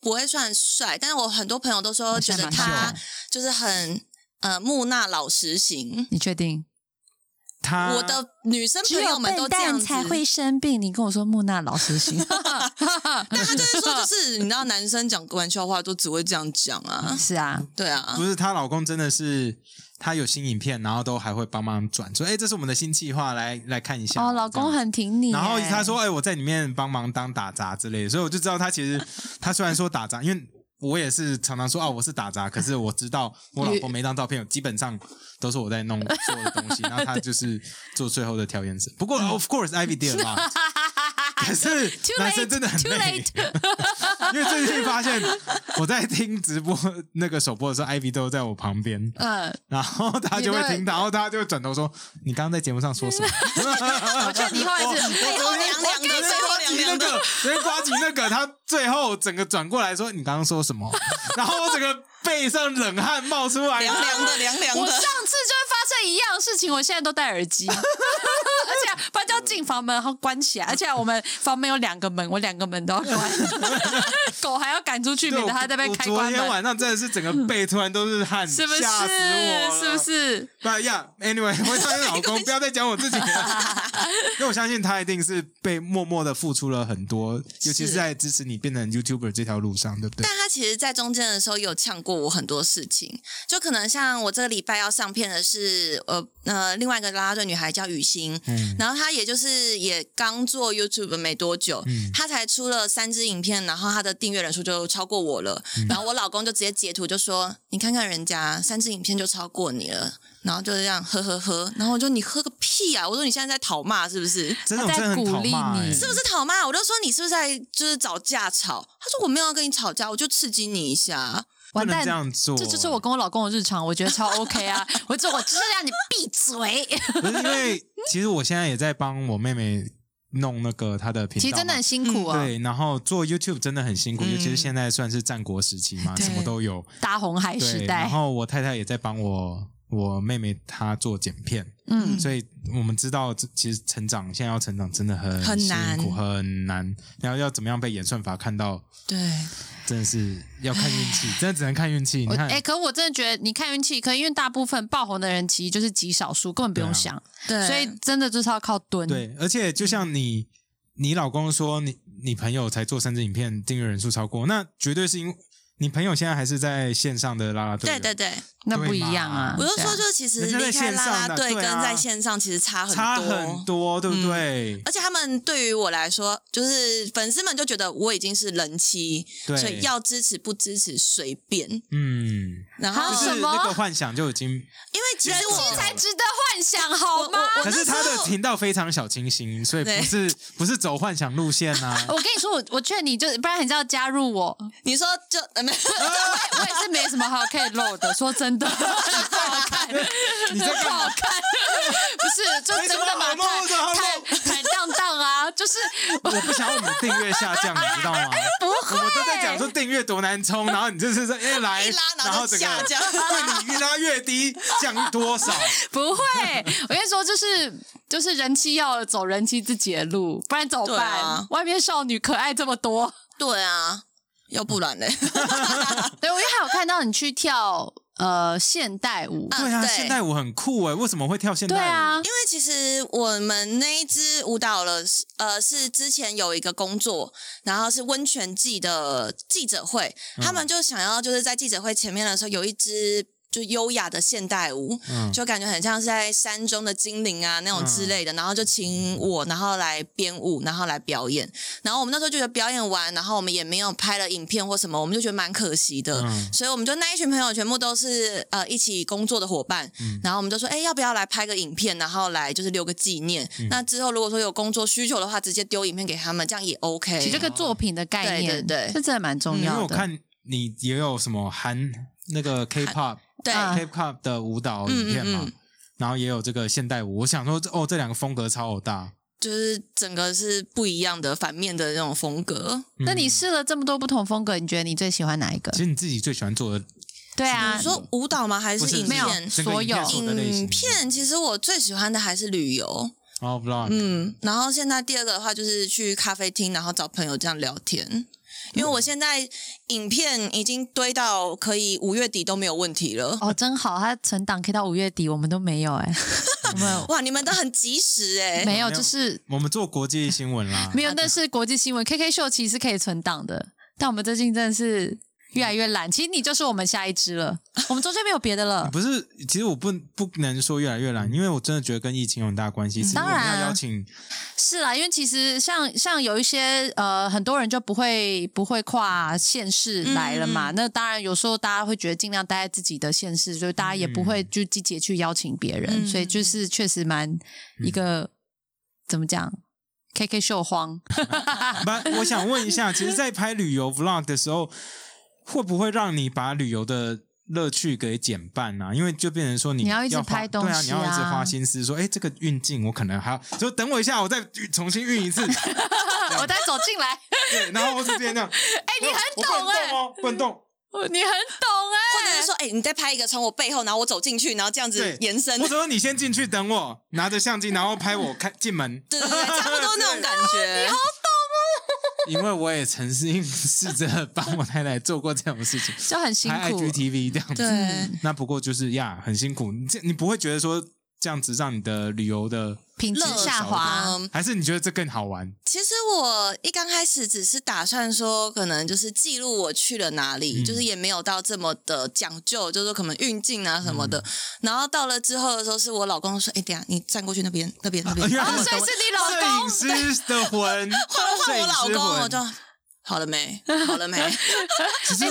不会算帅，但是我很多朋友都说觉得他就是很呃木讷老实型。你确定？他我的女生朋友们都笨这样子，蛋才会生病。你跟我说木讷老实型 <laughs> <laughs> 但他就是说，就是你知道，男生讲玩笑话都只会这样讲啊，是啊，对啊不，是她老公真的是。他有新影片，然后都还会帮忙转，说：“哎，这是我们的新计划，来来看一下。”哦，老公很挺你、然后他欸说：“哎，我在里面帮忙当打杂之类的。”所以我就知道他其实 <laughs> 他虽然说打杂，因为我也是常常说：“啊，我是打杂。”可是我知道我老婆每张照片基本上都是我在弄所有的东西，<laughs> 然后他就是做最后的调颜色。不过 of course Ivy did lot，可是 <laughs> 男生真的很累因为最近发现我在听直播那个首播的时候，Ivy 都在我旁边，嗯，然后他就会听到，然后他就会转头说：“你刚刚在节目上说什么？” <laughs> 我觉得你后来是背后凉凉的，背后凉凉的。那个，昨天瓜吉那个，他最后整个转过来说：“你刚刚说什么？”然后我整个背上冷汗冒出来，凉凉的，凉凉的我上。次就会发生一样的事情，我现在都戴耳机，要进房门，然后关起来，而且我们房门有两个门，我两个门都要关，<laughs> 狗还要赶出去，对免得它在那边我昨天晚上真的是整个背突然都是汗，是不是？吓死我了是不？是？不呀，Anyway，我相信老公，不要再讲我自己了，<laughs> 因为我相信他一定是被默默的付出了很多，尤其是在支持你变成 YouTuber 这条路上，对不对但？他其实，在中间的时候有呛过我很多事情，就可能像我这个礼拜要上片的是，呃呃，另外一个啦啦队女孩叫雨欣，嗯然后她也就是也刚做 YouTube 没多久，嗯她才出了三支影片，然后他的订阅人数就超过我了，嗯然后我老公就直接截图就说：“你看看人家三支影片就超过你了。”然后就这样呵呵呵，然后我就你喝个屁啊！我说你现在在讨骂是不是？他在鼓励、你欸，是不是讨骂？我就说你是不是在就是找架吵？他说我没有要跟你吵架，我就刺激你一下。完蛋这，样做？这就是我跟我老公的日常，我觉得超 OK 啊！<laughs> 我这我就是让你闭嘴。不是因为 <laughs> 其实我现在也在帮我妹妹弄那个她的频道嘛，其实真的很辛苦啊，对，然后做 YouTube 真的很辛苦，嗯尤其是现在算是战国时期嘛，对什么都有。大红海时对，代然。后我太太也在帮我我妹妹她做剪片，嗯，所以我们知道这其实成长现在要成长真的很辛很难。苦很难，然后要怎么样被演算法看到，对，真的是要看运气，真的只能看运气。你看，我哎、可我真的觉得你看运气，可因为大部分爆红的人其实就是极少数，根本不用对啊。想，对，所以真的就是要靠蹲。对，而且就像你，你老公说你你朋友才做三支影片，订阅人数超过，那绝对是因为你朋友现在还是在线上的啦啦队。对对对，那不一样啊。我就说，就是其实离开啦啦队跟在线上其实差很多，差很多，对不对？而且他们对于我来说，就是粉丝们就觉得我已经是人妻，对所以要支持不支持随便。嗯，然后就是啊什么那个幻想就已经，因为其实人气我才值得幻想，好吗？可是他的频道非常小清新，所以不是 <laughs> 不是走幻想路线呐。<laughs> 我跟你说，我我劝你就，不然你就要加入我。你说就呃没有，我也是没什么好可以露的，说真的，不好看，你在？不好看，不是，就真的嘛，没什么好露的好露坦坦坦荡荡啊，就是 <laughs> 我不想要我们订阅下降，你 <laughs> 知道吗？不会，我都在讲说订阅多难冲，然后你就是说哎来，<laughs> 然后下降对你越拉越低，降多少？不会，我跟你说，就是就是人妻要走人妻自己的路，不然怎么对办？啊外面少女可爱这么多，对啊，要不然嘞，<laughs> 对，我因为还有看到你去跳呃现代舞，对啊，对现代舞很酷哎，为什么会跳现代舞？对啊因，为其实我们那一支舞蹈了，呃，是之前有一个工作，然后是温泉季的记者会，嗯他们就想要就是在记者会前面的时候有一支。就优雅的现代舞，嗯就感觉很像是在山中的精灵啊那种之类的，然后就请我，然后来编舞，然后来表演。然后我们那时候就觉得表演完，然后我们也没有拍了影片或什么，我们就觉得蛮可惜的。嗯所以我们就那一群朋友全部都是呃一起工作的伙伴，嗯然后我们就说，哎，要不要来拍个影片，然后来就是留个纪念。嗯那之后如果说有工作需求的话，直接丢影片给他们，这样也 OK。其实这个作品的概念，对对对这真的蛮重要因为。我看你也有什么韩那个 K-pop 对、啊 K-pop 的舞蹈影片嘛嗯嗯嗯，然后也有这个现代舞。我想说，哦，这两个风格超大。就是整个是不一样的反面的那种风格。那你试了这么多不同风格，你觉得你最喜欢哪一个其？实你自己最喜欢做的对啊你，说舞蹈吗？还是影片？所有影片所有的类型影片其实我最喜欢的还是旅游，哦，vlog，嗯，然后现在第二个的话就是去咖啡厅，然后找朋友这样聊天。因为我现在影片已经堆到可以五月底都没有问题了。哦，真好，它存档可以到五月底，我们都没有哎、<laughs> 没有哇，你们都很及时哎、<laughs> 没有，没有就是我们做国际新闻啦，没有，那是国际新闻。KK 秀其实是可以存档的，但我们最近真的是越来越懒。其实你就是我们下一支了，我们中间没有别的了。<laughs> 不是，其实我不不能说越来越懒，因为我真的觉得跟疫情有很大关系。当然邀请，是啦，因为其实像像有一些呃，很多人就不会不会跨县市来了嘛。那当然有时候大家会觉得尽量待在自己的县市，所以大家也不会就积极去邀请别人，嗯所以就是确实蛮一个、怎么讲，KK 秀荒。不，我想问一下，其实，在拍旅游 vlog 的时候，会不会让你把旅游的乐趣给减半呢、啊？因为就变成说你你要一直拍东对啊，你要一直啊花心思说，哎，这个运镜我可能还要，就等我一下，我再重新运一次。<laughs> 我再走进来，对，然后我是这样这样，<laughs> 哎、你很我不能懂哎、动哦，不能动。你很懂哎、或者是说，哎、你再拍一个从我背后，然后我走进去，然后这样子，延伸。我说你先进去等我，拿着相机，然后拍我开进门。对对对，差不多那种感觉。<laughs> 因为我也曾经 <laughs> 试着帮我太太做过这种事情，就很辛拍苦。IGTV 这样子。那不过就是呀，很辛苦。你这你不会觉得说这样子让你的旅游的，品质下滑，嗯，还是你觉得这更好玩？其实我一刚开始只是打算说，可能就是记录我去了哪里，嗯就是也没有到这么的讲究，就是说可能运镜啊什么的。嗯然后到了之后的时候，是我老公说：“哎、等一下你站过去那边，那边，那边。<laughs> 因为哦他们所以是你老摄公影师的魂，摄换影我老公，我就好了没？好了没？<laughs> 哎、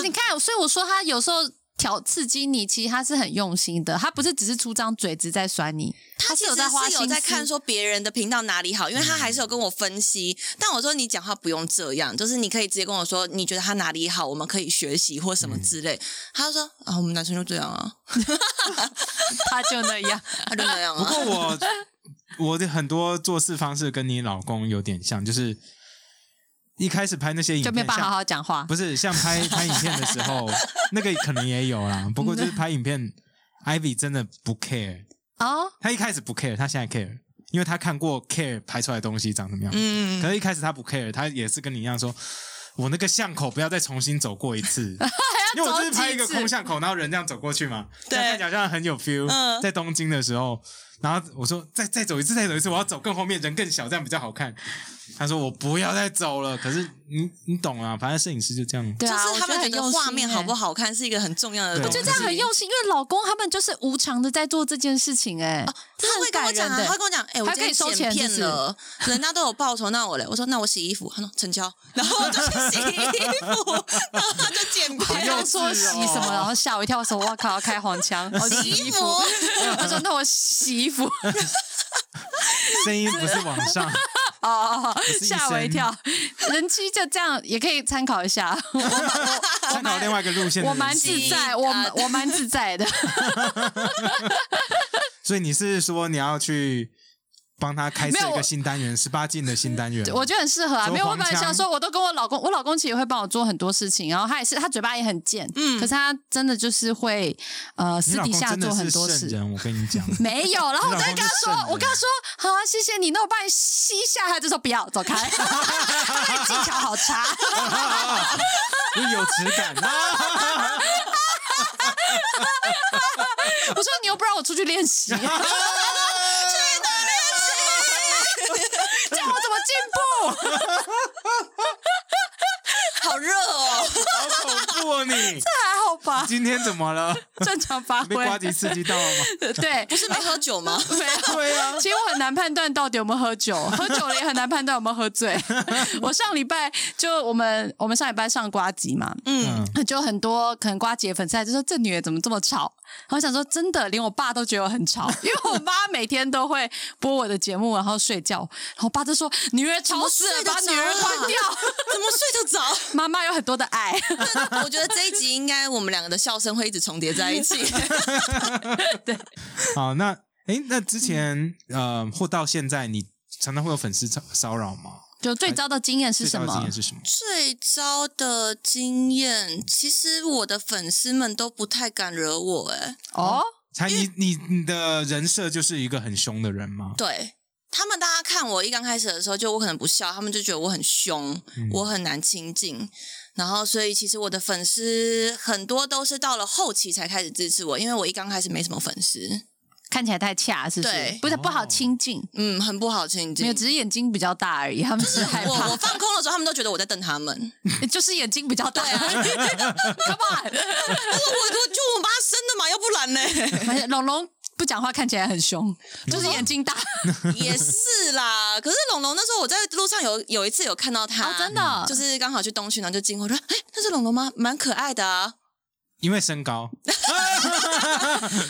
你看，所以我说他有时候挑刺激你，其实他是很用心的，他不是只是出张嘴只在酸你，他是有他其实是在花心思有在看说别人的频道哪里好，因为他还是有跟我分析。但我说你讲话不用这样，就是你可以直接跟我说你觉得他哪里好，我们可以学习或什么之类。他就说啊，我们男生就这样啊，<laughs> 他就那样。<laughs> 他就那样不啊。过我我的很多做事方式跟你老公有点像，就是一开始拍那些影片，就没有办法好好讲话。不是像拍拍影片的时候，<laughs> 那个可能也有啦。不过就是拍影片，Ivy 真的不 care，哦，他一开始不 care，他现在 care，因为他看过 care 拍出来的东西长什么样。嗯，可是一开始他不 care，他也是跟你一样说，我那个巷口不要再重新走过一次，<laughs> 因为我就是拍一个空巷口，然后人这样走过去嘛，对看起来好像很有 feel。嗯在东京的时候，然后我说再再走一次，再走一次，我要走更后面，人更小，这样比较好看。他说我不要再走了，可是你你懂啊，反正摄影师就这样。对啊，就是他们觉得画面好不欸？好看是一个很重要的。我觉得这样很用心，因为老公他们就是无偿的在做这件事情、哎、他会跟我讲啊，他会跟我讲，哎、我还可以收今天剪钱是不是？片了，人家都有报酬，那我嘞？我说那我洗衣服，他说成交，然后我就去洗衣服，<laughs> 然后他就剪片，还要说洗什么，然后吓我一跳，说哇靠，要开黄腔，哦洗衣服。他说那我洗衣服，<laughs> 声音不是往上，<laughs> 哦是，一吓我一跳。<laughs> 人妻就这样，也可以参考一下。我 <laughs> 我参考另外一个路线我蛮自在，我我蛮自在的。<laughs> 所以你是说你要去帮他开设一个新单元，十八禁的新单元？<laughs> 我觉得很适合啊，做没有，我本来想说，我都跟我老公，我老公其实也会帮我做很多事情，然后他也是，他嘴巴也很贱，嗯，可是他真的就是会呃私底下做很多事。我跟你讲。<laughs> 没有，然后我再跟他说我跟他说，好啊，谢谢你，那我帮你吸一下，他就说不要，走开，<laughs> 他技巧好差，你有质感啊！我说你又不让我出去练习，<laughs> 好热哦，好恐怖哦你！<laughs> 这还好吧，今天怎么了？正常发被挥。瓜吉刺激到了吗？<laughs> 对，不是没喝酒吗？没有，对啊其实我很难判断到底有没有喝酒，喝酒了也很难判断有没有喝醉。我上礼拜就我们我们上礼拜上瓜集嘛，嗯，就很多可能瓜姐粉丝来就说这女的怎么这么吵，我想说真的，连我爸都觉得我很吵，因为我妈每天都会播我的节目，然后睡觉，然后我爸就说女儿吵死了，把女儿关掉。<laughs> 怎么睡得着？<laughs> 妈妈有很多的爱，我觉得这一集应该我们两个的笑声会一直重叠在一起。<laughs> 对好，那诶，那之前呃，或到现在，你常常会有粉丝骚骚扰吗？就最糟的经验是什么最高的经验？是什么？最糟的经验，其实我的粉丝们都不太敢惹我、哎，哦，才你你你的人设就是一个很凶的人吗？对。他们大家看我一刚开始的时候，就我可能不笑，他们就觉得我很凶，我很难亲近。然后，所以其实我的粉丝很多都是到了后期才开始支持我，因为我一刚开始没什么粉丝，看起来太恰，是不是？不是不好亲近，嗯，很不好亲近。没有，只是眼睛比较大而已，他们只是害怕我我，<laughs> 放空的时候，他们都觉得我在瞪他们。<laughs> 就是眼睛比较大。对啊 <laughs> Come on，我我就我妈生的嘛，要不然呢？龙龙不讲话看起来很凶，就是眼睛大。也是啦。可是龙龙那时候我在路上有有一次有看到他，哦真的就是刚好去东区，然后就经过，说：“哎，那是龙龙吗？蛮可爱的啊，因为身高，<laughs>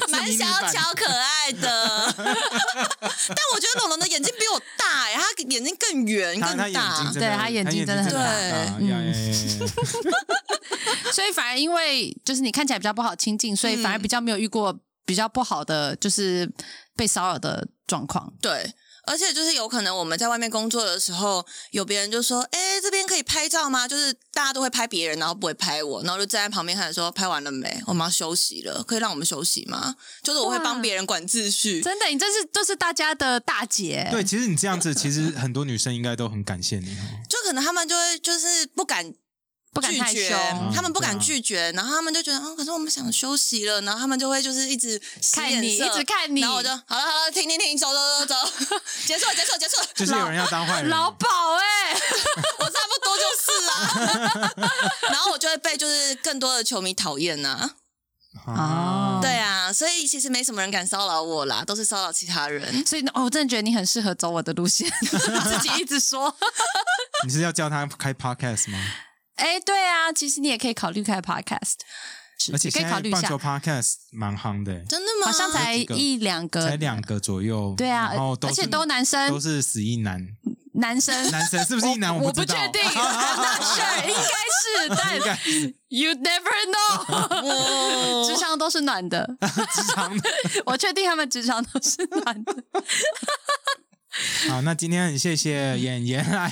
蛮小巧可爱的。<laughs> ”但我觉得龙龙的眼睛比我大哎，他眼睛更圆更大。对他眼睛真的很大，<laughs> 所以反而因为就是你看起来比较不好亲近，所以反而比较没有遇过比较不好的就是被骚扰的状况。对。而且就是有可能我们在外面工作的时候，有别人就说：“哎，这边可以拍照吗？”就是大家都会拍别人，然后不会拍我，然后就站在旁边看说：“拍完了没？我们要休息了，可以让我们休息吗？”就是我会帮别人管秩序。真的，你这是都是大家的大姐。对，其实你这样子，其实很多女生应该都很感谢你哦。就可能他们就会就是不敢不敢太拒绝凶，他们不敢拒绝，然后他们就觉得，哦，可是我们想休息了，然后他们就会就是一直看你一直看你然后我就好了好了，停停停，走走走走，结束了结束了结束了，就是有人要当坏人，老鸨哎、<laughs> 我差不多就是啊，<laughs> 然后我就会被就是更多的球迷讨厌呐、哦。对啊，所以其实没什么人敢骚扰我啦，都是骚扰其他人。所以呢，哦，我真的觉得你很适合走我的路线，<laughs> 自己一直说。你是要叫他开 podcast 吗？哎，对啊，其实你也可以考虑开 podcast，而且可以考虑一下棒球，podcast 蛮夯的，真的吗？好像才一两个，才两个左右。对啊，然后而且都男生，都是死一男，男生，男生是不是一男？我不知道，确定，<laughs> I'm not sure，应该是，<laughs> 应但该是 you never know，<laughs> 职场都是暖的，职场的。我确定他们职场都是暖的。<laughs> 好，那今天很谢谢演员来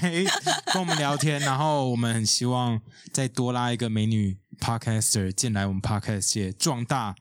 跟我们聊天，然后我们很希望再多拉一个美女 podcaster 进来，我们 podcast 界壮大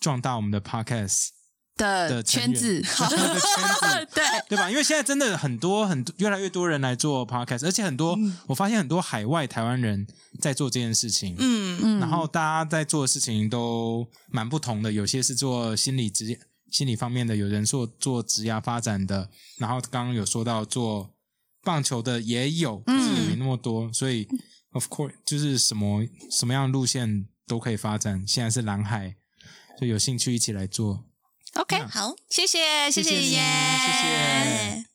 壮大我们的 podcast。的 <laughs> 的圈子，的圈子，对，对吧？因为现在真的很多很多越来越多人来做 podcast，而且很多、我发现很多海外台湾人在做这件事情，嗯，嗯，然后大家在做的事情都蛮不同的，有些是做心理职心理方面的，有人做做职业发展的，然后刚刚有说到做棒球的也有，可是也没那么多，所以 of course 就是什么什么样的路线都可以发展。现在是蓝海，就有兴趣一起来做。OK，好，谢谢，谢谢谢谢